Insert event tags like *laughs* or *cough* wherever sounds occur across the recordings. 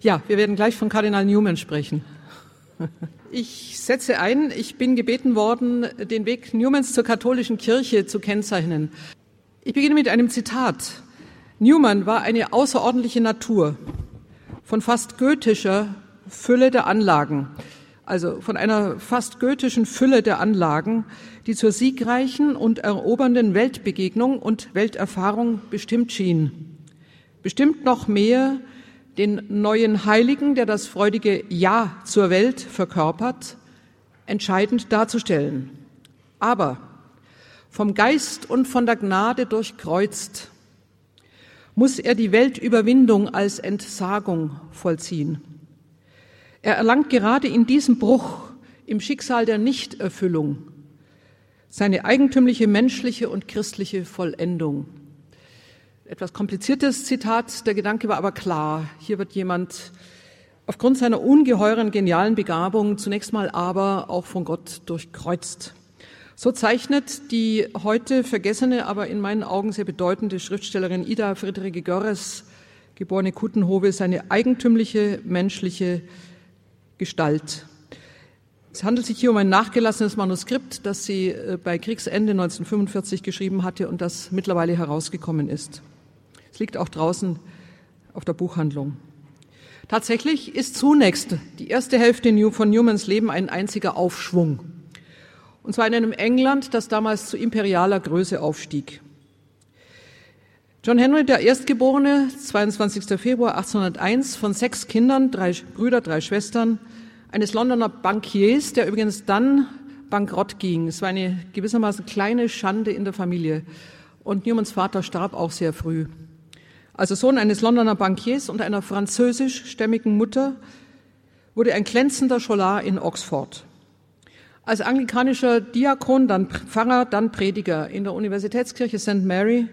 Ja, wir werden gleich von Kardinal Newman sprechen. Ich setze ein, ich bin gebeten worden, den Weg Newmans zur katholischen Kirche zu kennzeichnen. Ich beginne mit einem Zitat. Newman war eine außerordentliche Natur von fast goethischer Fülle der Anlagen, also von einer fast goethischen Fülle der Anlagen, die zur siegreichen und erobernden Weltbegegnung und Welterfahrung bestimmt schien. Bestimmt noch mehr den neuen Heiligen, der das freudige Ja zur Welt verkörpert, entscheidend darzustellen. Aber vom Geist und von der Gnade durchkreuzt, muss er die Weltüberwindung als Entsagung vollziehen. Er erlangt gerade in diesem Bruch, im Schicksal der Nichterfüllung, seine eigentümliche menschliche und christliche Vollendung etwas kompliziertes Zitat, der Gedanke war aber klar. Hier wird jemand aufgrund seiner ungeheuren genialen Begabung zunächst mal aber auch von Gott durchkreuzt. So zeichnet die heute vergessene, aber in meinen Augen sehr bedeutende Schriftstellerin Ida Friederike Görres, geborene Kuttenhove, seine eigentümliche menschliche Gestalt. Es handelt sich hier um ein nachgelassenes Manuskript, das sie äh, bei Kriegsende 1945 geschrieben hatte und das mittlerweile herausgekommen ist. Es liegt auch draußen auf der Buchhandlung. Tatsächlich ist zunächst die erste Hälfte von Newmans Leben ein einziger Aufschwung. Und zwar in einem England, das damals zu imperialer Größe aufstieg. John Henry, der Erstgeborene, 22. Februar 1801, von sechs Kindern, drei Brüder, drei Schwestern, eines Londoner Bankiers, der übrigens dann bankrott ging. Es war eine gewissermaßen kleine Schande in der Familie. Und Newmans Vater starb auch sehr früh. Also Sohn eines Londoner Bankiers und einer französischstämmigen Mutter, wurde ein glänzender Scholar in Oxford. Als anglikanischer Diakon, dann Pfarrer, dann Prediger in der Universitätskirche St. Mary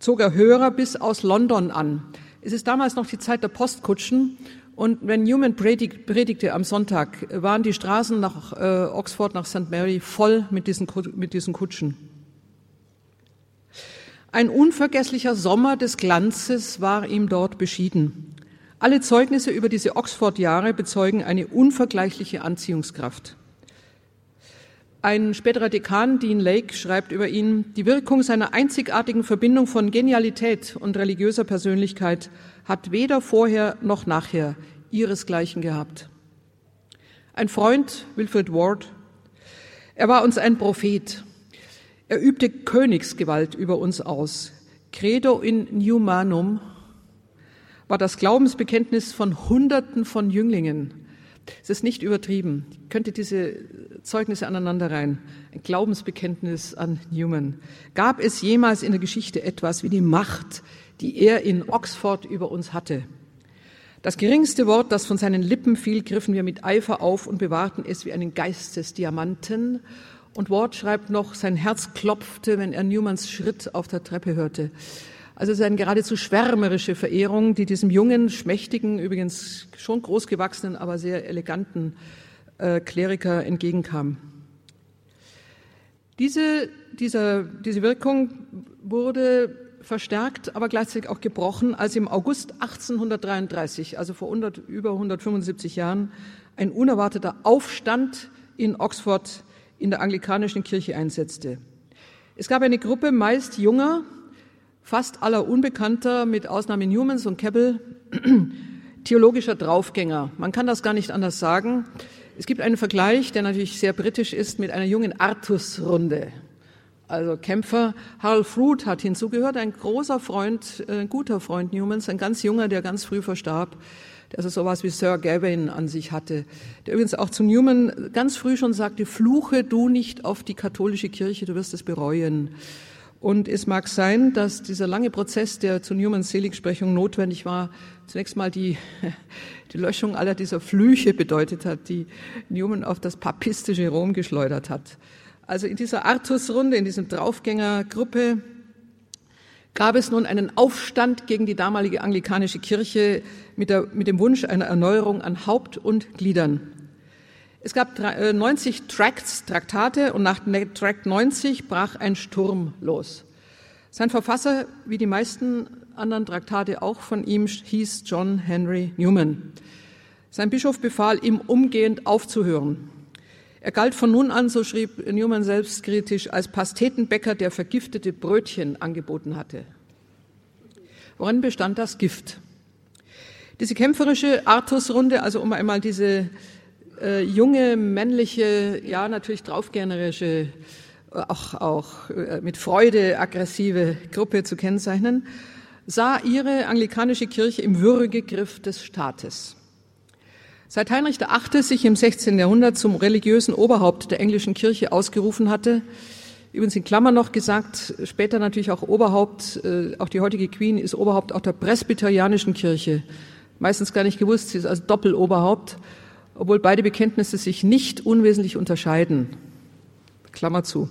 zog er Hörer bis aus London an. Es ist damals noch die Zeit der Postkutschen und wenn Newman predigte am Sonntag, waren die Straßen nach äh, Oxford, nach St. Mary voll mit diesen, mit diesen Kutschen. Ein unvergesslicher Sommer des Glanzes war ihm dort beschieden. Alle Zeugnisse über diese Oxford-Jahre bezeugen eine unvergleichliche Anziehungskraft. Ein späterer Dekan, Dean Lake, schreibt über ihn, die Wirkung seiner einzigartigen Verbindung von Genialität und religiöser Persönlichkeit hat weder vorher noch nachher ihresgleichen gehabt. Ein Freund, Wilfred Ward, er war uns ein Prophet, er übte Königsgewalt über uns aus. Credo in Newmanum war das Glaubensbekenntnis von Hunderten von Jünglingen. Es ist nicht übertrieben. Ich könnte diese Zeugnisse aneinander rein. Ein Glaubensbekenntnis an Newman. Gab es jemals in der Geschichte etwas wie die Macht, die er in Oxford über uns hatte? Das geringste Wort, das von seinen Lippen fiel, griffen wir mit Eifer auf und bewahrten es wie einen Geistesdiamanten und Ward schreibt noch, sein Herz klopfte, wenn er Newmans Schritt auf der Treppe hörte. Also es ist eine geradezu schwärmerische Verehrung, die diesem jungen, schmächtigen, übrigens schon großgewachsenen, aber sehr eleganten äh, Kleriker entgegenkam. Diese, dieser, diese Wirkung wurde verstärkt, aber gleichzeitig auch gebrochen, als im August 1833, also vor 100, über 175 Jahren, ein unerwarteter Aufstand in Oxford in der anglikanischen Kirche einsetzte. Es gab eine Gruppe meist junger, fast aller Unbekannter, mit Ausnahme Newmans und Keppel, *clears throat* theologischer Draufgänger. Man kann das gar nicht anders sagen. Es gibt einen Vergleich, der natürlich sehr britisch ist, mit einer jungen Artus-Runde. Also Kämpfer. Harold Fruit hat hinzugehört, ein großer Freund, ein äh, guter Freund Newmans, ein ganz junger, der ganz früh verstarb der also sowas wie Sir Gavin an sich hatte, der übrigens auch zu Newman ganz früh schon sagte, fluche du nicht auf die katholische Kirche, du wirst es bereuen. Und es mag sein, dass dieser lange Prozess, der zu Newmans Seligsprechung notwendig war, zunächst mal die, *laughs* die Löschung aller dieser Flüche bedeutet hat, die Newman auf das papistische Rom geschleudert hat. Also in dieser Artusrunde, in diesem Draufgängergruppe, gab es nun einen Aufstand gegen die damalige anglikanische Kirche mit, der, mit dem Wunsch einer Erneuerung an Haupt und Gliedern. Es gab 90 äh, Tracts, Traktate und nach Tract 90 brach ein Sturm los. Sein Verfasser, wie die meisten anderen Traktate auch von ihm hieß John Henry Newman. Sein Bischof befahl ihm umgehend aufzuhören. Er galt von nun an, so schrieb Newman selbstkritisch, als Pastetenbäcker, der vergiftete Brötchen angeboten hatte. Worin bestand das Gift? Diese kämpferische Artusrunde, also um einmal diese äh, junge, männliche, ja natürlich draufgänerische, äh, auch, auch äh, mit Freude aggressive Gruppe zu kennzeichnen, sah ihre anglikanische Kirche im Würgegriff des Staates. Seit Heinrich VIII. sich im 16. Jahrhundert zum religiösen Oberhaupt der englischen Kirche ausgerufen hatte, übrigens in Klammern noch gesagt, später natürlich auch Oberhaupt, äh, auch die heutige Queen ist Oberhaupt auch der presbyterianischen Kirche. Meistens gar nicht gewusst, sie ist also Doppeloberhaupt, obwohl beide Bekenntnisse sich nicht unwesentlich unterscheiden. Klammer zu.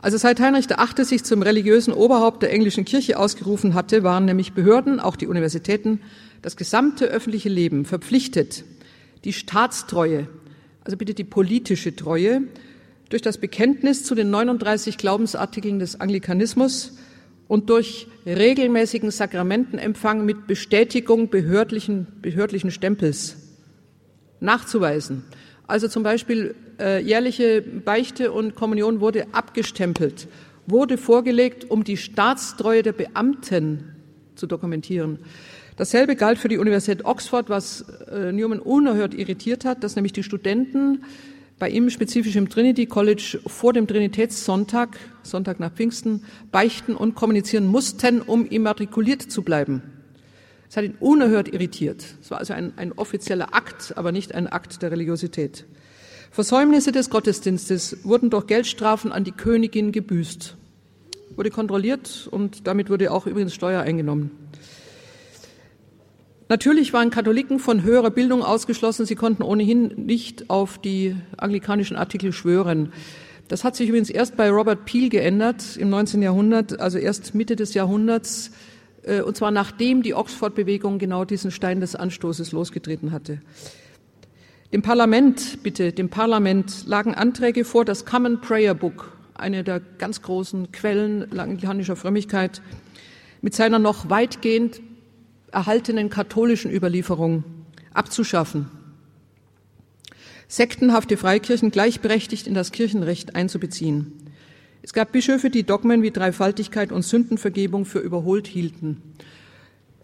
Also seit Heinrich VIII. sich zum religiösen Oberhaupt der englischen Kirche ausgerufen hatte, waren nämlich Behörden, auch die Universitäten, das gesamte öffentliche Leben verpflichtet, die Staatstreue, also bitte die politische Treue, durch das Bekenntnis zu den 39 Glaubensartikeln des Anglikanismus und durch regelmäßigen Sakramentenempfang mit Bestätigung behördlichen, behördlichen Stempels nachzuweisen. Also zum Beispiel äh, jährliche Beichte und Kommunion wurde abgestempelt, wurde vorgelegt, um die Staatstreue der Beamten zu dokumentieren. Dasselbe galt für die Universität Oxford, was äh, Newman unerhört irritiert hat, dass nämlich die Studenten bei ihm spezifisch im Trinity College vor dem Trinitätssonntag, Sonntag nach Pfingsten, beichten und kommunizieren mussten, um immatrikuliert zu bleiben. Es hat ihn unerhört irritiert. Es war also ein, ein offizieller Akt, aber nicht ein Akt der Religiosität. Versäumnisse des Gottesdienstes wurden durch Geldstrafen an die Königin gebüßt, wurde kontrolliert und damit wurde auch übrigens Steuer eingenommen. Natürlich waren Katholiken von höherer Bildung ausgeschlossen. Sie konnten ohnehin nicht auf die anglikanischen Artikel schwören. Das hat sich übrigens erst bei Robert Peel geändert im 19. Jahrhundert, also erst Mitte des Jahrhunderts, äh, und zwar nachdem die Oxford-Bewegung genau diesen Stein des Anstoßes losgetreten hatte. Dem Parlament, bitte, dem Parlament lagen Anträge vor, das Common Prayer Book, eine der ganz großen Quellen anglikanischer Frömmigkeit, mit seiner noch weitgehend erhaltenen katholischen Überlieferung abzuschaffen, sektenhafte Freikirchen gleichberechtigt in das Kirchenrecht einzubeziehen. Es gab Bischöfe, die Dogmen wie Dreifaltigkeit und Sündenvergebung für überholt hielten.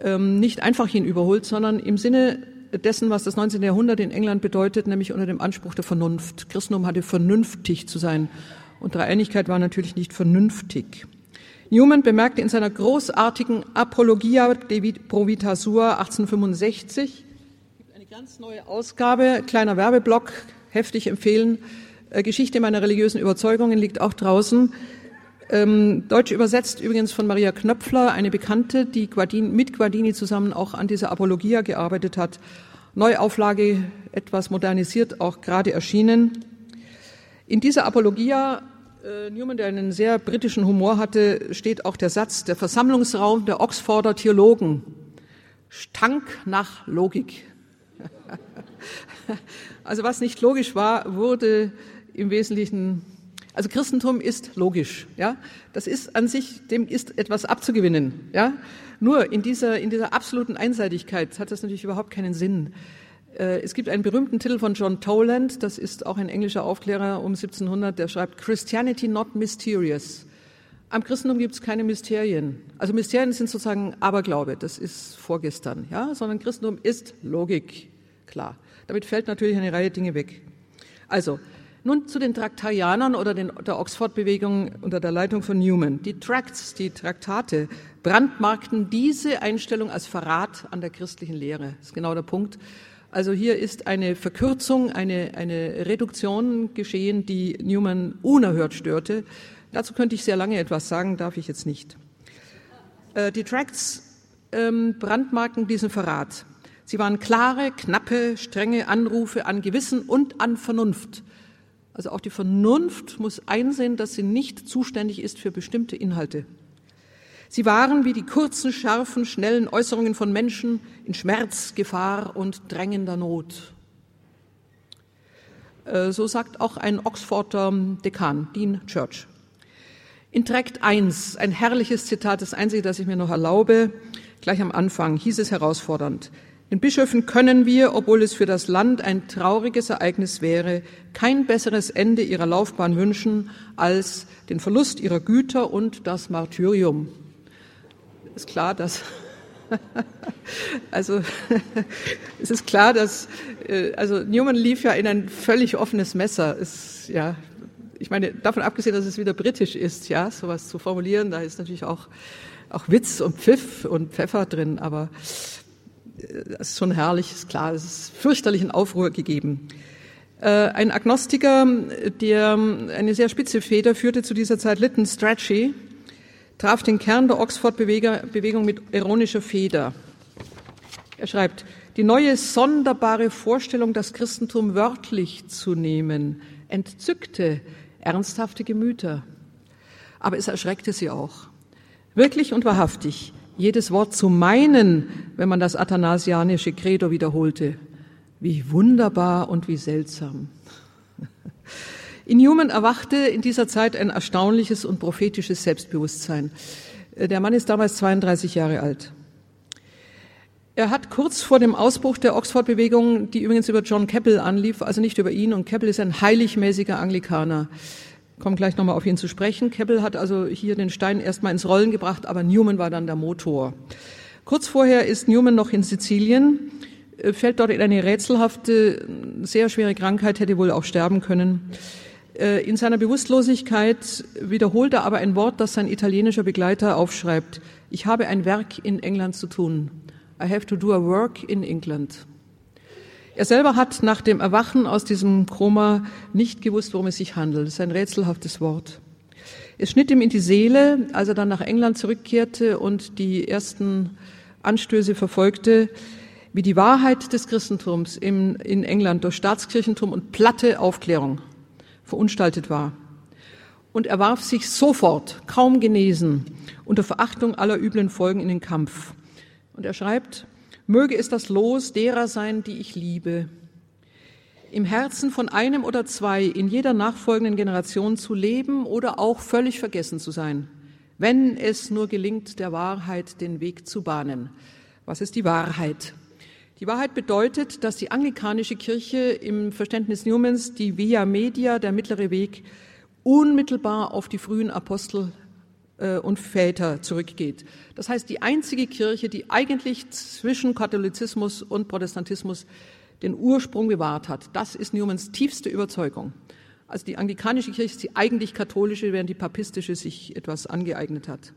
Ähm, nicht einfach ihn überholt, sondern im Sinne dessen, was das 19. Jahrhundert in England bedeutet, nämlich unter dem Anspruch der Vernunft. Christentum hatte vernünftig zu sein. Und Dreieinigkeit war natürlich nicht vernünftig. Newman bemerkte in seiner großartigen Apologia de Provitasur 1865, eine ganz neue Ausgabe, kleiner Werbeblock, heftig empfehlen, äh, Geschichte meiner religiösen Überzeugungen liegt auch draußen. Ähm, Deutsch übersetzt übrigens von Maria Knöpfler, eine Bekannte, die Guardini, mit Guardini zusammen auch an dieser Apologia gearbeitet hat. Neuauflage etwas modernisiert, auch gerade erschienen. In dieser Apologia Newman, der einen sehr britischen Humor hatte, steht auch der Satz, der Versammlungsraum der Oxforder Theologen stank nach Logik. *laughs* also was nicht logisch war, wurde im Wesentlichen, also Christentum ist logisch, ja. Das ist an sich, dem ist etwas abzugewinnen, ja. Nur in dieser, in dieser absoluten Einseitigkeit hat das natürlich überhaupt keinen Sinn. Äh, es gibt einen berühmten Titel von John Toland, das ist auch ein englischer Aufklärer um 1700, der schreibt Christianity not mysterious. Am Christentum gibt es keine Mysterien. Also Mysterien sind sozusagen Aberglaube, das ist vorgestern, ja, sondern Christentum ist Logik, klar. Damit fällt natürlich eine Reihe Dinge weg. Also, nun zu den Traktarianern oder den, der Oxford-Bewegung unter der Leitung von Newman. Die Tracts, die Traktate, brandmarkten diese Einstellung als Verrat an der christlichen Lehre. Das ist genau der Punkt. Also hier ist eine Verkürzung, eine, eine Reduktion geschehen, die Newman unerhört störte. Dazu könnte ich sehr lange etwas sagen, darf ich jetzt nicht. Äh, die Tracts ähm, brandmarken diesen Verrat. Sie waren klare, knappe, strenge Anrufe an Gewissen und an Vernunft. Also auch die Vernunft muss einsehen, dass sie nicht zuständig ist für bestimmte Inhalte. Sie waren wie die kurzen, scharfen, schnellen Äußerungen von Menschen in Schmerz, Gefahr und drängender Not. Äh, so sagt auch ein Oxforder Dekan, Dean Church. In Tract 1, ein herrliches Zitat, das einzige, das ich mir noch erlaube, Gleich am Anfang hieß es herausfordernd, den Bischöfen können wir, obwohl es für das Land ein trauriges Ereignis wäre, kein besseres Ende ihrer Laufbahn wünschen als den Verlust ihrer Güter und das Martyrium. Ist klar, dass *laughs* also *laughs* es ist klar, dass äh, also Newman lief ja in ein völlig offenes Messer. Ist, ja, ich meine, davon abgesehen, dass es wieder britisch ist, ja, sowas zu formulieren, da ist natürlich auch auch Witz und Pfiff und Pfeffer drin, aber äh, das ist schon herrlich, ist klar, es ist fürchterlichen Aufruhr gegeben. Äh, ein Agnostiker, der eine sehr spitze Feder führte zu dieser Zeit, Lytton Strachey, traf den Kern der Oxford-Bewegung mit ironischer Feder. Er schreibt, die neue sonderbare Vorstellung, das Christentum wörtlich zu nehmen, entzückte ernsthafte Gemüter. Aber es erschreckte sie auch. Wirklich und wahrhaftig, jedes Wort zu meinen, wenn man das athanasianische Credo wiederholte. Wie wunderbar und wie seltsam. *laughs* In Newman erwachte in dieser Zeit ein erstaunliches und prophetisches Selbstbewusstsein. Der Mann ist damals 32 Jahre alt. Er hat kurz vor dem Ausbruch der Oxford-Bewegung, die übrigens über John Keppel anlief, also nicht über ihn, und Keppel ist ein heiligmäßiger Anglikaner, komme gleich nochmal auf ihn zu sprechen. Keppel hat also hier den Stein erstmal ins Rollen gebracht, aber Newman war dann der Motor. Kurz vorher ist Newman noch in Sizilien, äh, fällt dort in eine rätselhafte, sehr schwere Krankheit, hätte wohl auch sterben können. Äh, in seiner Bewusstlosigkeit wiederholt er aber ein Wort, das sein italienischer Begleiter aufschreibt. Ich habe ein Werk in England zu tun. I have to do a work in England. Er selber hat nach dem Erwachen aus diesem Koma nicht gewusst, worum es sich handelt. Das ist ein rätselhaftes Wort. Es schnitt ihm in die Seele, als er dann nach England zurückkehrte und die ersten Anstöße verfolgte, wie die Wahrheit des Christentums in England durch Staatskirchentum und platte Aufklärung verunstaltet war. Und er warf sich sofort, kaum genesen, unter Verachtung aller üblen Folgen in den Kampf. Und er schreibt, möge es das Los derer sein, die ich liebe, im Herzen von einem oder zwei in jeder nachfolgenden Generation zu leben oder auch völlig vergessen zu sein, wenn es nur gelingt, der Wahrheit den Weg zu bahnen. Was ist die Wahrheit? Die Wahrheit bedeutet, dass die anglikanische Kirche im Verständnis Newmans die Via Media, der mittlere Weg, unmittelbar auf die frühen Apostel äh, und Väter zurückgeht. Das heißt, die einzige Kirche, die eigentlich zwischen Katholizismus und Protestantismus den Ursprung bewahrt hat. Das ist Newmans tiefste Überzeugung. Also die anglikanische Kirche ist die eigentlich katholische, während die papistische sich etwas angeeignet hat.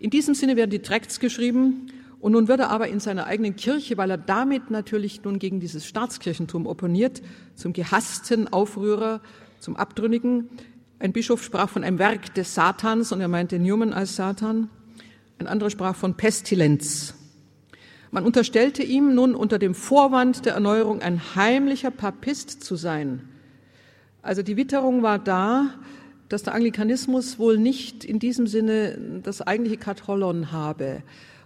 In diesem Sinne werden die Tracts geschrieben und nun wird er aber in seiner eigenen Kirche, weil er damit natürlich nun gegen dieses Staatskirchentum opponiert, zum gehassten Aufrührer, zum Abtrünnigen. Ein Bischof sprach von einem Werk des Satans und er meinte Newman als Satan. Ein anderer sprach von Pestilenz. Man unterstellte ihm nun unter dem Vorwand der Erneuerung ein heimlicher Papist zu sein. Also die Witterung war da, dass der Anglikanismus wohl nicht in diesem Sinne das eigentliche Katholon habe.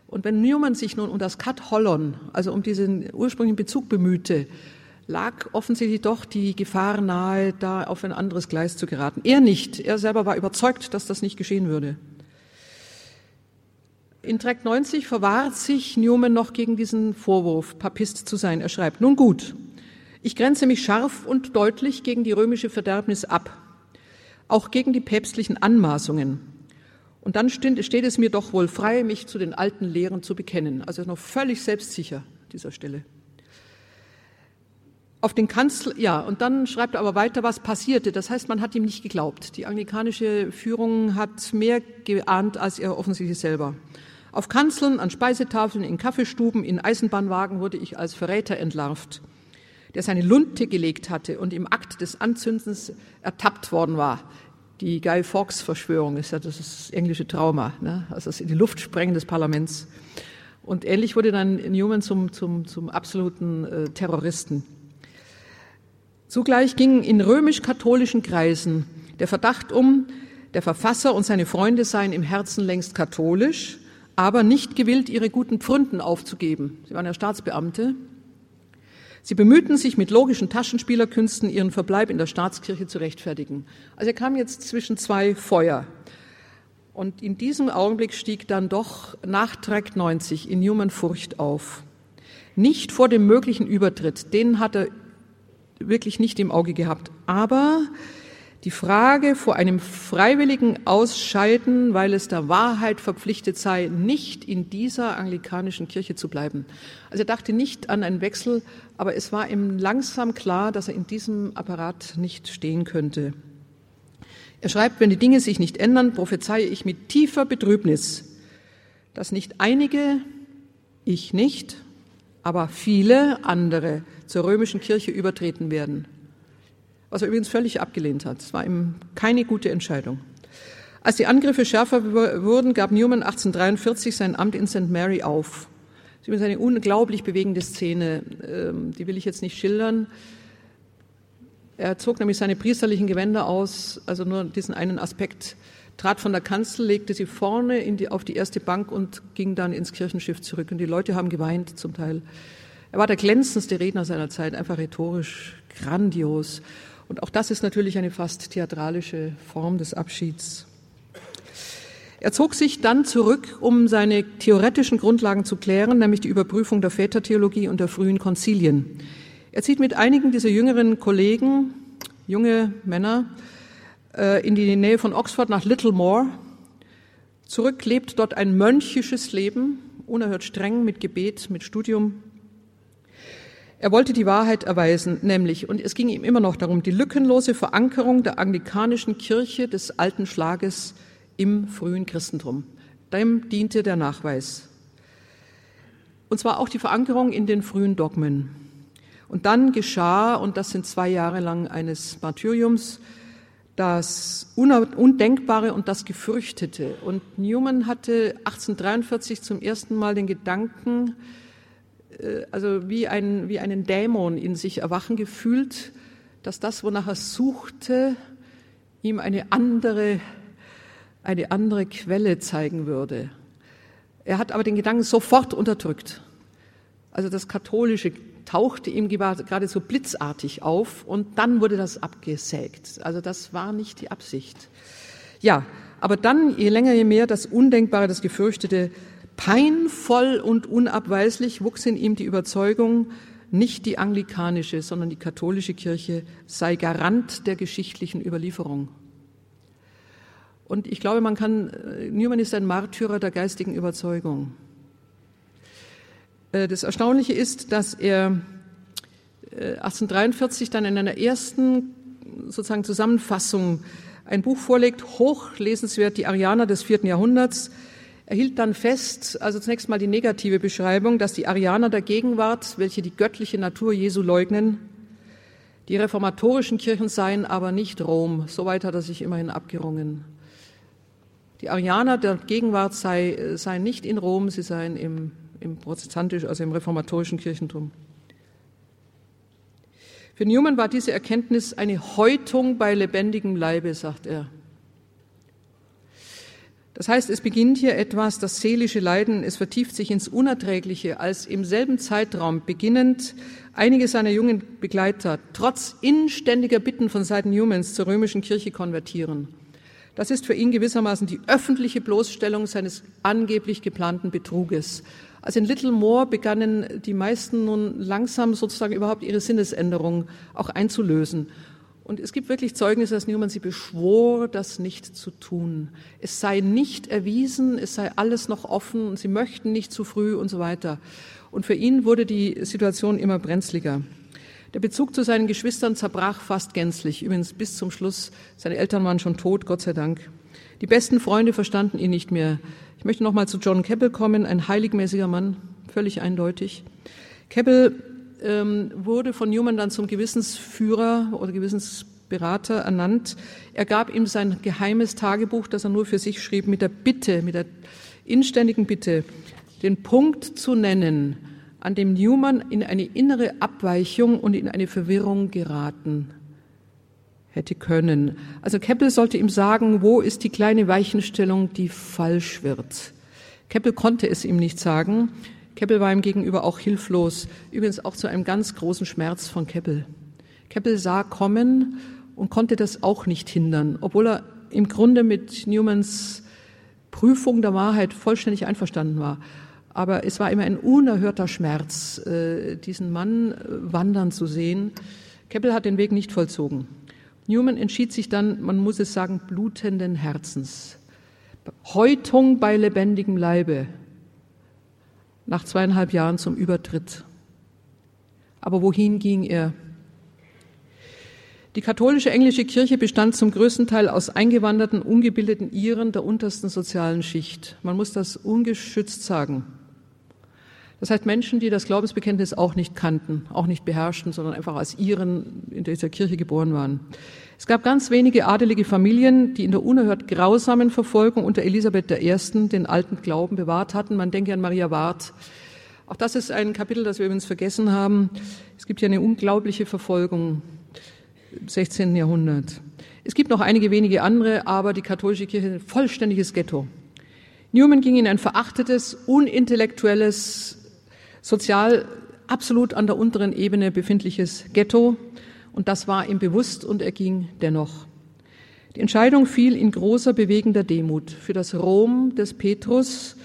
Und wenn Newman sich nun um das Kat Hollon, also um diesen ursprünglichen Bezug bemühte, lag offensichtlich doch die Gefahr nahe, da auf ein anderes Gleis zu geraten. Er nicht. Er selber war überzeugt, dass das nicht geschehen würde. In Track 90 verwahrt sich Newman noch gegen diesen Vorwurf, Papist zu sein. Er schreibt, nun gut, ich grenze mich scharf und deutlich gegen die römische Verderbnis ab, auch gegen die päpstlichen Anmaßungen. Und dann steht es mir doch wohl frei, mich zu den alten Lehren zu bekennen. Also noch völlig selbstsicher dieser Stelle. Auf den Kanzler, ja, und dann schreibt er aber weiter, was passierte. Das heißt, man hat ihm nicht geglaubt. Die anglikanische Führung hat mehr geahnt als er offensichtlich selber. Auf Kanzeln, an Speisetafeln, in Kaffeestuben, in Eisenbahnwagen wurde ich als Verräter entlarvt, der seine Lunte gelegt hatte und im Akt des Anzündens ertappt worden war die Guy Fawkes-Verschwörung ist ja das, ist das englische Trauma, ne? also das in die Luft sprengen des Parlaments. Und ähnlich wurde dann Newman zum, zum, zum absoluten äh, Terroristen. Zugleich ging in römisch-katholischen Kreisen der Verdacht um, der Verfasser und seine Freunde seien im Herzen längst katholisch, aber nicht gewillt, ihre guten Pfründen aufzugeben. Sie waren ja Staatsbeamte Sie bemühten sich mit logischen Taschenspielerkünsten, ihren Verbleib in der Staatskirche zu rechtfertigen. Also er kam jetzt zwischen zwei Feuer. Und in diesem Augenblick stieg dann doch nach Track 90 in Newman Furcht auf. Nicht vor dem möglichen Übertritt, den hat er wirklich nicht im Auge gehabt, aber die Frage vor einem freiwilligen Ausscheiden, weil es der Wahrheit verpflichtet sei, nicht in dieser anglikanischen Kirche zu bleiben. Also er dachte nicht an einen Wechsel, aber es war ihm langsam klar, dass er in diesem Apparat nicht stehen könnte. Er schreibt, wenn die Dinge sich nicht ändern, prophezeie ich mit tiefer Betrübnis, dass nicht einige, ich nicht, aber viele andere zur römischen Kirche übertreten werden was er übrigens völlig abgelehnt hat. Es war ihm keine gute Entscheidung. Als die Angriffe schärfer wurden, gab Newman 1843 sein Amt in St. Mary auf. Das ist übrigens eine unglaublich bewegende Szene, ähm, die will ich jetzt nicht schildern. Er zog nämlich seine priesterlichen Gewänder aus, also nur diesen einen Aspekt, trat von der Kanzel, legte sie vorne die, auf die erste Bank und ging dann ins Kirchenschiff zurück. Und die Leute haben geweint zum Teil. Er war der glänzendste Redner seiner Zeit, einfach rhetorisch grandios. Und auch das ist natürlich eine fast theatralische Form des Abschieds. Er zog sich dann zurück, um seine theoretischen Grundlagen zu klären, nämlich die Überprüfung der Vätertheologie und der frühen Konzilien. Er zieht mit einigen dieser jüngeren Kollegen, junge Männer, äh, in die Nähe von Oxford nach Littlemore. Zurück lebt dort ein mönchisches Leben, unerhört streng mit Gebet, mit Studium. Er wollte die Wahrheit erweisen, nämlich, und es ging ihm immer noch darum, die lückenlose Verankerung der anglikanischen Kirche des alten Schlages im frühen Christentum. Dem diente der Nachweis. Und zwar auch die Verankerung in den frühen Dogmen. Und dann geschah, und das sind zwei Jahre lang eines Martyriums, das Undenkbare und das Gefürchtete. Und Newman hatte 1843 zum ersten Mal den Gedanken, also wie, ein, wie einen Dämon in sich erwachen gefühlt, dass das, wonach er suchte, ihm eine andere, eine andere Quelle zeigen würde. Er hat aber den Gedanken sofort unterdrückt. Also das Katholische tauchte ihm gerade so blitzartig auf und dann wurde das abgesägt. Also das war nicht die Absicht. Ja, aber dann, je länger, je mehr, das Undenkbare, das Gefürchtete Peinvoll und unabweislich wuchs in ihm die Überzeugung, nicht die anglikanische, sondern die katholische Kirche sei Garant der geschichtlichen Überlieferung. Und ich glaube, man kann, äh, Newman ist ein Märtyrer der geistigen Überzeugung. Äh, das Erstaunliche ist, dass er 1843 äh, dann in einer ersten sozusagen Zusammenfassung ein Buch vorlegt, hochlesenswert, die Arianer des vierten Jahrhunderts, er hielt dann fest, also zunächst mal die negative Beschreibung, dass die Arianer der Gegenwart, welche die göttliche Natur Jesu leugnen, die reformatorischen Kirchen seien aber nicht Rom. Soweit hat er sich immerhin abgerungen. Die Arianer der Gegenwart sei, seien nicht in Rom, sie seien im, im protestantischen, also im reformatorischen Kirchentum. Für Newman war diese Erkenntnis eine Häutung bei lebendigem Leibe, sagt er. Das heißt, es beginnt hier etwas, das seelische Leiden, es vertieft sich ins Unerträgliche, als im selben Zeitraum beginnend einige seiner jungen Begleiter trotz inständiger Bitten von Seiten Newmans zur römischen Kirche konvertieren. Das ist für ihn gewissermaßen die öffentliche Bloßstellung seines angeblich geplanten Betruges. Also in Little More begannen die meisten nun langsam sozusagen überhaupt ihre Sinnesänderung auch einzulösen. Und es gibt wirklich Zeugnisse, dass Newman sie beschwor, das nicht zu tun. Es sei nicht erwiesen, es sei alles noch offen und sie möchten nicht zu früh und so weiter. Und für ihn wurde die Situation immer brenzliger. Der Bezug zu seinen Geschwistern zerbrach fast gänzlich, übrigens bis zum Schluss. Seine Eltern waren schon tot, Gott sei Dank. Die besten Freunde verstanden ihn nicht mehr. Ich möchte noch mal zu John Keppel kommen, ein heiligmäßiger Mann, völlig eindeutig. Keppel ähm, wurde von Newman dann zum Gewissensführer oder Gewissensberater ernannt. Er gab ihm sein geheimes Tagebuch, das er nur für sich schrieb, mit der Bitte, mit der inständigen Bitte, den Punkt zu nennen, an dem Newman in eine innere Abweichung und in eine Verwirrung geraten hätte können. Also Keppel sollte ihm sagen, wo ist die kleine Weichenstellung, die falsch wird. Keppel konnte es ihm nicht sagen. Keppel war ihm gegenüber auch hilflos, übrigens auch zu einem ganz großen Schmerz von Keppel. Keppel sah kommen und konnte das auch nicht hindern, obwohl er im Grunde mit Newmans Prüfung der Wahrheit vollständig einverstanden war. Aber es war immer ein unerhörter Schmerz, äh, diesen Mann äh, wandern zu sehen. Keppel hat den Weg nicht vollzogen. Newman entschied sich dann, man muss es sagen, blutenden Herzens. Häutung bei lebendigem Leibe. Nach zweieinhalb Jahren zum Übertritt. Aber wohin ging er? Die katholische englische Kirche bestand zum größten Teil aus eingewanderten, ungebildeten Iren der untersten sozialen Schicht. Man muss das ungeschützt sagen. Das heißt Menschen, die das Glaubensbekenntnis auch nicht kannten, auch nicht beherrschten, sondern einfach als Iren in dieser Kirche geboren waren. Es gab ganz wenige adelige Familien, die in der unerhört grausamen Verfolgung unter Elisabeth I. den alten Glauben bewahrt hatten. Man denke an Maria Ward. Auch das ist ein Kapitel, das wir übrigens vergessen haben. Es gibt hier eine unglaubliche Verfolgung 16. Jahrhundert. Es gibt noch einige wenige andere, aber die katholische Kirche ist ein vollständiges Ghetto. Newman ging in ein verachtetes, unintellektuelles, sozial absolut an der unteren Ebene befindliches Ghetto und das war ihm bewusst und er ging dennoch. Die Entscheidung fiel in großer bewegender Demut für das Rom des Petrus,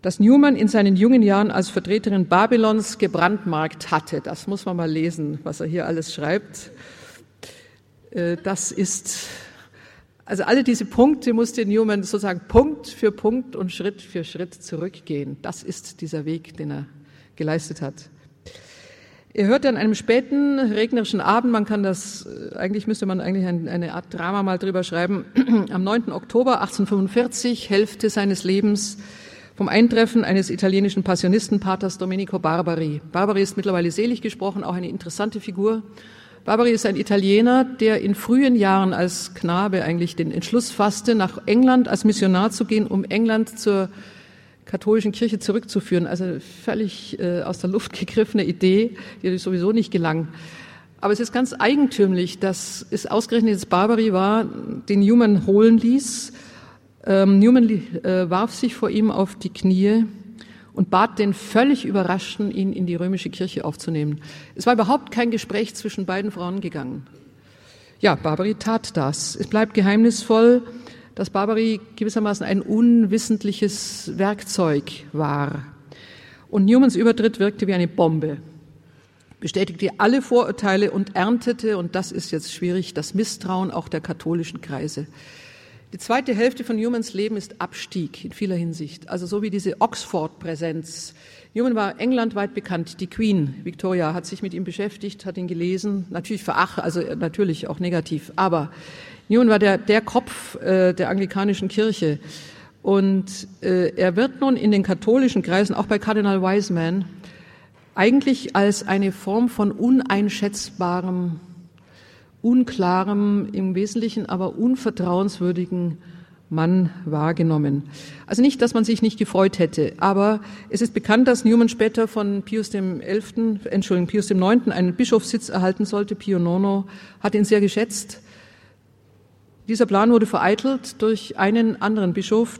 das Newman in seinen jungen Jahren als Vertreterin Babylons gebrandmarkt hatte. Das muss man mal lesen, was er hier alles schreibt. Äh, das ist, also alle diese Punkte musste Newman sozusagen Punkt für Punkt und Schritt für Schritt zurückgehen. Das ist dieser Weg, den er geleistet hat. Er hörte an einem späten regnerischen Abend, man kann das, äh, eigentlich müsste man eigentlich eine Art Drama mal drüber schreiben, *clears throat* am 9. Oktober 1845, Hälfte seines Lebens, vom Eintreffen eines italienischen Passionistenpaters Domenico Barbari. Barbari ist mittlerweile selig gesprochen, auch eine interessante Figur. Barbary ist ein Italiener, der in frühen Jahren als Knabe eigentlich den Entschluss fasste, nach England als Missionar zu gehen, um England zur katholischen Kirche zurückzuführen. Also völlig äh, aus der Luft *laughs* gegriffene Idee, die sowieso nicht gelang. Aber es ist ganz eigentümlich, dass es ausgerechnet jetzt Barbary war, den Newman holen ließ. Ähm, Newman äh, warf sich vor ihm auf die Knie und bat den völlig Überraschten, ihn in die römische Kirche aufzunehmen. Es war überhaupt kein Gespräch zwischen beiden Frauen gegangen. Ja, Barbary tat das. Es bleibt geheimnisvoll, dass Barbary gewissermaßen ein unwissentliches Werkzeug war. Und Newmans Übertritt wirkte wie eine Bombe, bestätigte alle Vorurteile und erntete, und das ist jetzt schwierig, das Misstrauen auch der katholischen Kreise. Die zweite Hälfte von Newmans Leben ist Abstieg in vieler Hinsicht. Also so wie diese Oxford-Präsenz. Newman war englandweit bekannt. Die Queen, Victoria, hat sich mit ihm beschäftigt, hat ihn gelesen. Natürlich verach, also natürlich auch negativ. Aber Newman war der, der Kopf äh, der anglikanischen Kirche. Und äh, er wird nun in den katholischen Kreisen, auch bei Kardinal Wiseman, eigentlich als eine Form von uneinschätzbarem unklarem, im Wesentlichen aber unvertrauenswürdigen Mann wahrgenommen. Also nicht, dass man sich nicht gefreut hätte, aber es ist bekannt, dass Newman später von Pius dem Elften, Entschuldigung, Pius dem Neunten einen Bischofssitz erhalten sollte. Pio Nono hat ihn sehr geschätzt. Dieser Plan wurde vereitelt durch einen anderen Bischof.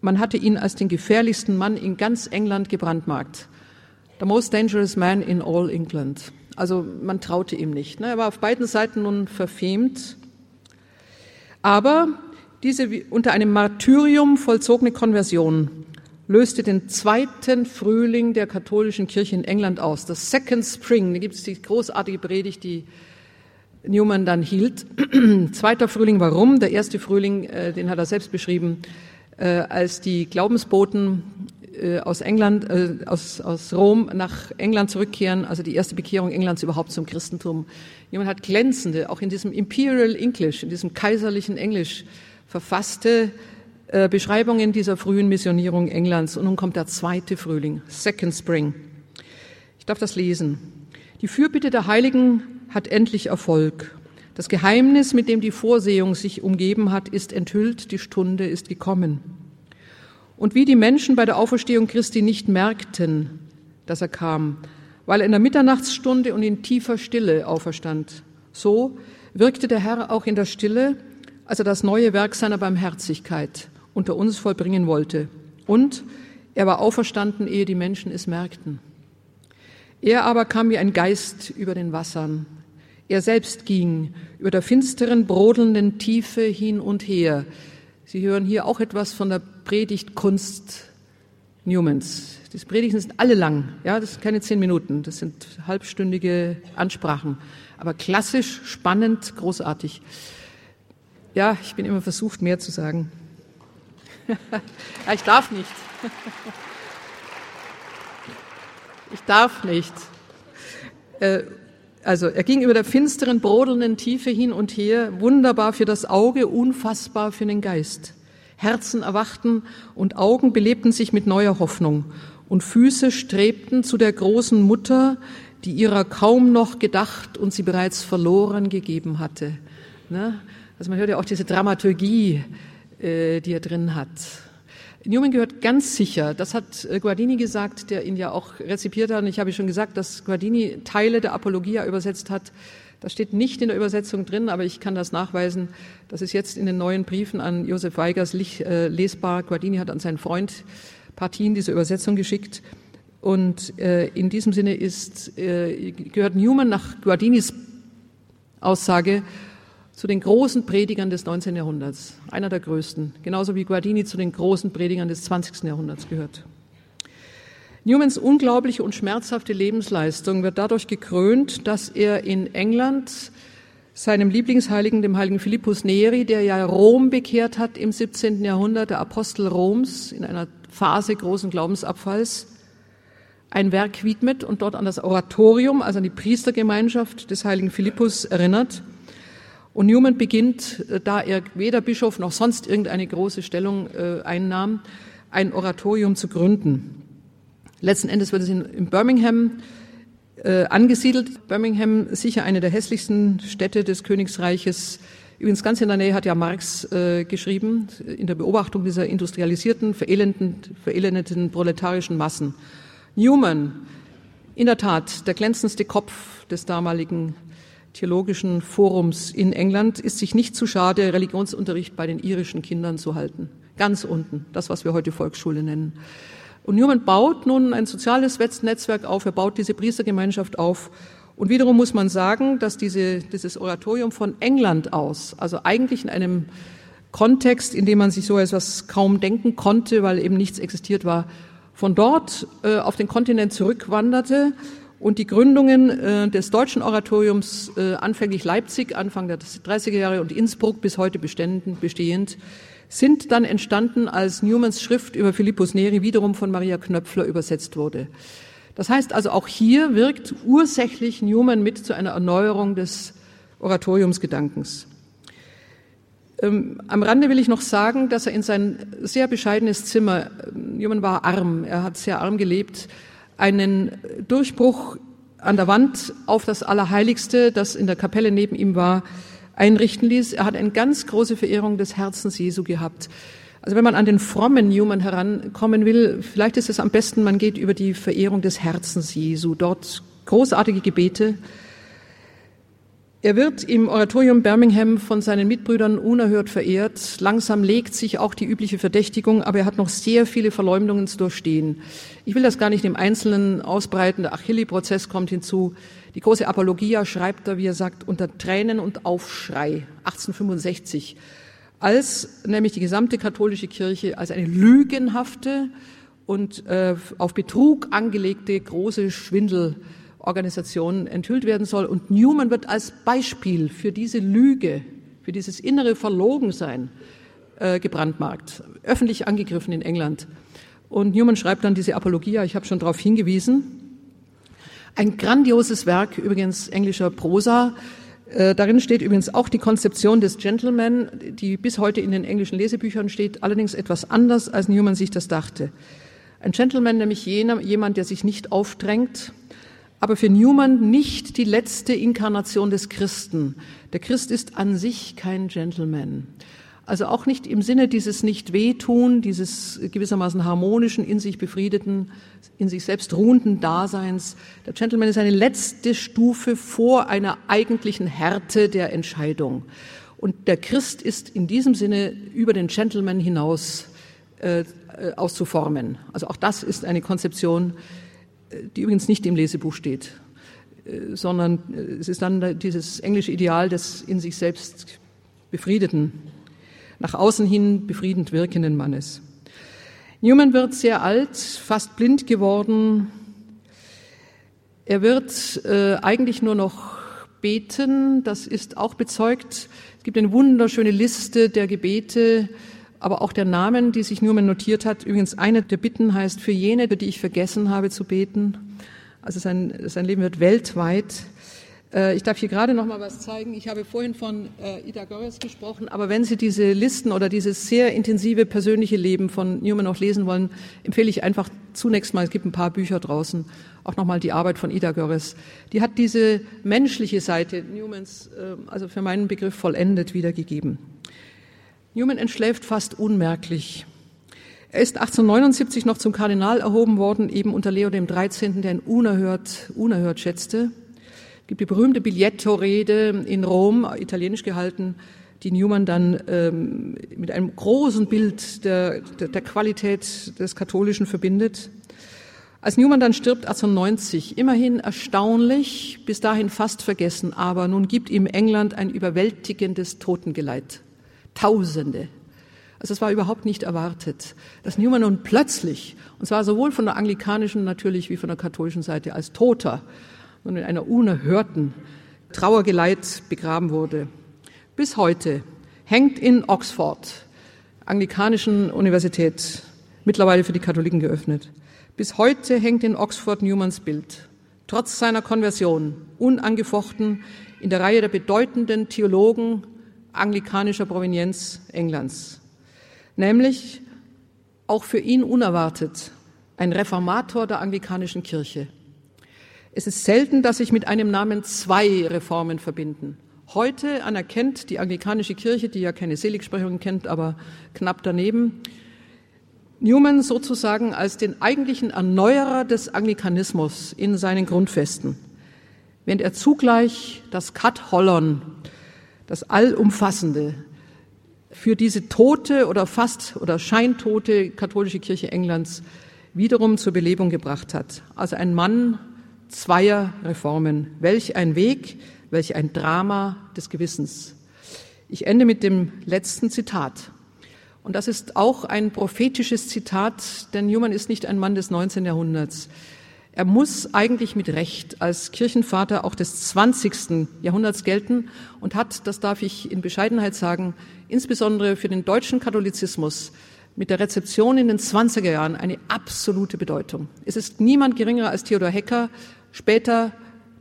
Man hatte ihn als den gefährlichsten Mann in ganz England gebrandmarkt. The most dangerous man in all England. Also man traute ihm nicht. Ne? Er war auf beiden Seiten nun verfemt. Aber diese unter einem Martyrium vollzogene Konversion löste den zweiten Frühling der katholischen Kirche in England aus. Das Second Spring, da gibt es die großartige Predigt, die Newman dann hielt. *clears throat* Zweiter Frühling, warum? Der erste Frühling, äh, den hat er selbst beschrieben, äh, als die Glaubensboten äh, aus England, äh, aus, aus Rom nach England zurückkehren, also die erste Bekehrung Englands überhaupt zum Christentum. Jemand hat glänzende, auch in diesem Imperial English, in diesem kaiserlichen Englisch verfasste äh, Beschreibungen dieser frühen Missionierung Englands. Und nun kommt der zweite Frühling, Second Spring. Ich darf das lesen. Die Fürbitte der Heiligen hat endlich Erfolg. Das Geheimnis, mit dem die Vorsehung sich umgeben hat, ist enthüllt, die Stunde ist gekommen. Und wie die Menschen bei der Auferstehung Christi nicht merkten, dass er kam, weil er in der Mitternachtsstunde und in tiefer Stille auferstand, so wirkte der Herr auch in der Stille, als er das neue Werk seiner Barmherzigkeit unter uns vollbringen wollte. Und er war auferstanden, ehe die Menschen es merkten. Er aber kam wie ein Geist über den Wassern. Er selbst ging über der finsteren, brodelnden Tiefe hin und her, Sie hören hier auch etwas von der Predigtkunst Newmans. Die Predigten sind alle lang, ja, das sind keine zehn Minuten, das sind halbstündige Ansprachen, aber klassisch, spannend, großartig. Ja, ich bin immer versucht, mehr zu sagen. *laughs* ja, ich darf nicht. *laughs* ich darf nicht. Äh, also er ging über der finsteren, brodelnden Tiefe hin und her, wunderbar für das Auge, unfassbar für den Geist. Herzen erwachten und Augen belebten sich mit neuer Hoffnung und Füße strebten zu der großen Mutter, die ihrer kaum noch gedacht und sie bereits verloren gegeben hatte. Ne? Also man hört ja auch diese Dramaturgie, äh, die er drin hat. Newman gehört ganz sicher, das hat äh, Guardini gesagt, der ihn ja auch rezipiert hat. Und ich habe schon gesagt, dass Guardini Teile der Apologia übersetzt hat. Das steht nicht in der Übersetzung drin, aber ich kann das nachweisen. Das ist jetzt in den neuen Briefen an Josef Weigers äh, lesbar. Guardini hat an seinen Freund Partien dieser Übersetzung geschickt. Und äh, in diesem Sinne ist, gehört Newman nach Guardinis Aussage zu den großen Predigern des 19. Jahrhunderts, einer der größten, genauso wie Guardini zu den großen Predigern des 20. Jahrhunderts gehört. Newmans unglaubliche und schmerzhafte Lebensleistung wird dadurch gekrönt, dass er in England seinem Lieblingsheiligen, dem heiligen Philippus Neri, der ja Rom bekehrt hat im 17. Jahrhundert, der Apostel Roms, in einer Phase großen Glaubensabfalls, ein Werk widmet und dort an das Oratorium, also an die Priestergemeinschaft des heiligen Philippus erinnert. Und Newman beginnt, äh, da er weder Bischof noch sonst irgendeine große Stellung äh, einnahm, ein Oratorium zu gründen. Letzten Endes wird es in, in Birmingham äh, angesiedelt. Birmingham sicher eine der hässlichsten Städte des Königsreiches. Übrigens ganz in der Nähe hat ja Marx äh, geschrieben, in der Beobachtung dieser industrialisierten, verelendeten proletarischen Massen. Newman, in der Tat der glänzendste Kopf des damaligen Theologischen Forums in England ist sich nicht zu schade, Religionsunterricht bei den irischen Kindern zu halten. Ganz unten, das, was wir heute Volksschule nennen. Und Newman baut nun ein soziales Netzwerk auf, er baut diese Priestergemeinschaft auf. Und wiederum muss man sagen, dass diese, dieses Oratorium von England aus, also eigentlich in einem Kontext, in dem man sich so etwas kaum denken konnte, weil eben nichts existiert war, von dort äh, auf den Kontinent zurückwanderte und die Gründungen äh, des deutschen Oratoriums, äh, anfänglich Leipzig, Anfang der 30er Jahre und Innsbruck bis heute bestehend, bestehend, sind dann entstanden, als Newmans Schrift über Philippus Neri wiederum von Maria Knöpfler übersetzt wurde. Das heißt also, auch hier wirkt ursächlich Newman mit zu einer Erneuerung des Oratoriumsgedankens. Ähm, am Rande will ich noch sagen, dass er in sein sehr bescheidenes Zimmer, äh, Newman war arm, er hat sehr arm gelebt, einen Durchbruch an der Wand auf das Allerheiligste, das in der Kapelle neben ihm war, einrichten ließ. Er hat eine ganz große Verehrung des Herzens Jesu gehabt. Also wenn man an den frommen Newman herankommen will, vielleicht ist es am besten, man geht über die Verehrung des Herzens Jesu. Dort großartige Gebete, er wird im Oratorium Birmingham von seinen Mitbrüdern unerhört verehrt. Langsam legt sich auch die übliche Verdächtigung, aber er hat noch sehr viele Verleumdungen zu durchstehen. Ich will das gar nicht im Einzelnen ausbreiten. Der Achilli-Prozess kommt hinzu. Die große Apologia schreibt er, wie er sagt, unter Tränen und Aufschrei 1865, als nämlich die gesamte katholische Kirche als eine lügenhafte und äh, auf Betrug angelegte große Schwindel Organisation enthüllt werden soll. Und Newman wird als Beispiel für diese Lüge, für dieses innere Verlogensein äh, gebrandmarkt, öffentlich angegriffen in England. Und Newman schreibt dann diese Apologia, ich habe schon darauf hingewiesen. Ein grandioses Werk, übrigens englischer Prosa. Äh, darin steht übrigens auch die Konzeption des Gentleman, die bis heute in den englischen Lesebüchern steht, allerdings etwas anders, als Newman sich das dachte. Ein Gentleman, nämlich jener, jemand, der sich nicht aufdrängt, aber für Newman nicht die letzte Inkarnation des Christen. Der Christ ist an sich kein Gentleman. Also auch nicht im Sinne dieses nicht wehtun, dieses gewissermaßen harmonischen, in sich befriedeten, in sich selbst ruhenden Daseins. Der Gentleman ist eine letzte Stufe vor einer eigentlichen Härte der Entscheidung. Und der Christ ist in diesem Sinne über den Gentleman hinaus äh, äh auszuformen. Also auch das ist eine Konzeption, die übrigens nicht im Lesebuch steht, äh, sondern äh, es ist dann dieses englische Ideal des in sich selbst Befriedeten. nach außen hin befriedend wirkenden Mannes. Newman wird sehr alt, fast blind geworden. Er wird äh, eigentlich nur noch beten, das ist auch bezeugt. Es gibt eine wunderschöne Liste der Gebete, aber auch der Namen, die sich Newman notiert hat. Übrigens, eine der Bitten heißt, für jene, für die ich vergessen habe zu beten. Also sein, sein Leben wird weltweit. Äh, ich darf hier gerade noch mal was zeigen. Ich habe vorhin von äh, Ida Goris gesprochen, aber wenn Sie diese Listen oder dieses sehr intensive persönliche Leben von Newman noch lesen wollen, empfehle ich einfach zunächst mal, es gibt ein paar Bücher draußen, auch noch mal die Arbeit von Ida Goris. Die hat diese menschliche Seite Newmans, äh, also für meinen Begriff vollendet wiedergegeben. Newman entschläft fast unmerklich. Er ist 1879 noch zum Kardinal erhoben worden, eben unter Leo dem 13., der ihn unerhört, unerhört schätzte. Es gibt die berühmte Biglietto-Rede in Rom, italienisch gehalten, die Newman dann ähm, mit einem großen Bild der, der, der Qualität des Katholischen verbindet. Als Newman dann stirbt, 1890, immerhin erstaunlich, bis dahin fast vergessen, aber nun gibt ihm England ein überwältigendes Totengeleit. Tausende. Also es war überhaupt nicht erwartet, dass Newman nun plötzlich, und zwar sowohl von der anglikanischen natürlich wie von der katholischen Seite, als Toter und in einer unerhörten Trauergeleit begraben wurde. Bis heute hängt in Oxford, anglikanischen Universität, mittlerweile für die Katholiken geöffnet, bis heute hängt in Oxford Newmans Bild, trotz seiner Konversion, unangefochten in der Reihe der bedeutenden Theologen anglikanischer Provenienz Englands. Nämlich auch für ihn unerwartet ein Reformator der anglikanischen Kirche. Es ist selten, dass sich mit einem Namen zwei Reformen verbinden. Heute anerkennt die anglikanische Kirche, die ja keine Seligsprechungen kennt, aber knapp daneben, Newman sozusagen als den eigentlichen Erneuerer des Anglikanismus in seinen Grundfesten, während er zugleich das Kat Hollon das Allumfassende für diese tote oder fast oder scheintote katholische Kirche Englands wiederum zur Belebung gebracht hat. Also ein Mann zweier Reformen. Welch ein Weg, welch ein Drama des Gewissens. Ich ende mit dem letzten Zitat. Und das ist auch ein prophetisches Zitat, denn Newman ist nicht ein Mann des 19. Jahrhunderts. Er muss eigentlich mit Recht als Kirchenvater auch des 20. Jahrhunderts gelten und hat, das darf ich in Bescheidenheit sagen, insbesondere für den deutschen Katholizismus mit der Rezeption in den 20er Jahren eine absolute Bedeutung. Es ist niemand geringer als Theodor Hecker, später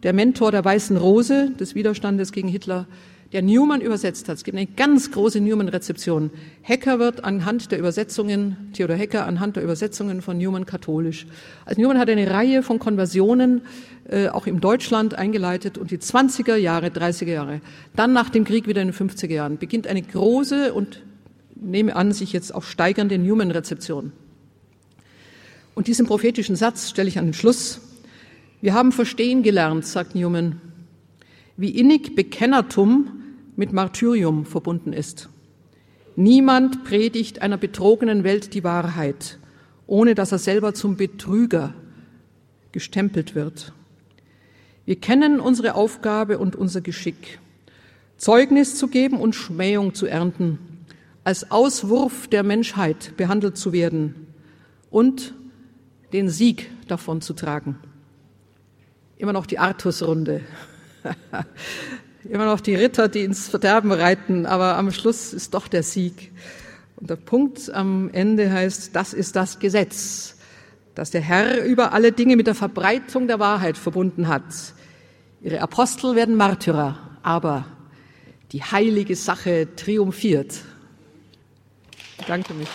der Mentor der Weißen Rose des Widerstandes gegen Hitler, der Newman übersetzt hat. Es gibt eine ganz große Newman-Rezeption. Hecker wird anhand der Übersetzungen, Theodor Hecker anhand der Übersetzungen von Newman katholisch. Also Newman hat eine Reihe von Konversionen äh, auch im Deutschland eingeleitet und die 20er Jahre, 30er Jahre, dann nach dem Krieg wieder in den 50er Jahren beginnt eine große und nehme an, sich jetzt auch steigernde Newman-Rezeption. Und diesen prophetischen Satz stelle ich an den Schluss. Wir haben verstehen gelernt, sagt Newman, wie innig Bekennertum mit Martyrium verbunden ist. Niemand predigt einer betrogenen Welt die Wahrheit, ohne dass er selber zum Betrüger gestempelt wird. Wir kennen unsere Aufgabe und unser Geschick, Zeugnis zu geben und Schmähung zu ernten, als Auswurf der Menschheit behandelt zu werden und den Sieg davon zu tragen. Immer noch die Artusrunde. *laughs* Immer noch die Ritter, die ins Verderben reiten, aber am Schluss ist doch der Sieg. Und der Punkt am Ende heißt, das ist das Gesetz, das der Herr über alle Dinge mit der Verbreitung der Wahrheit verbunden hat. Ihre Apostel werden Märtyrer, aber die heilige Sache triumphiert. Ich danke mich.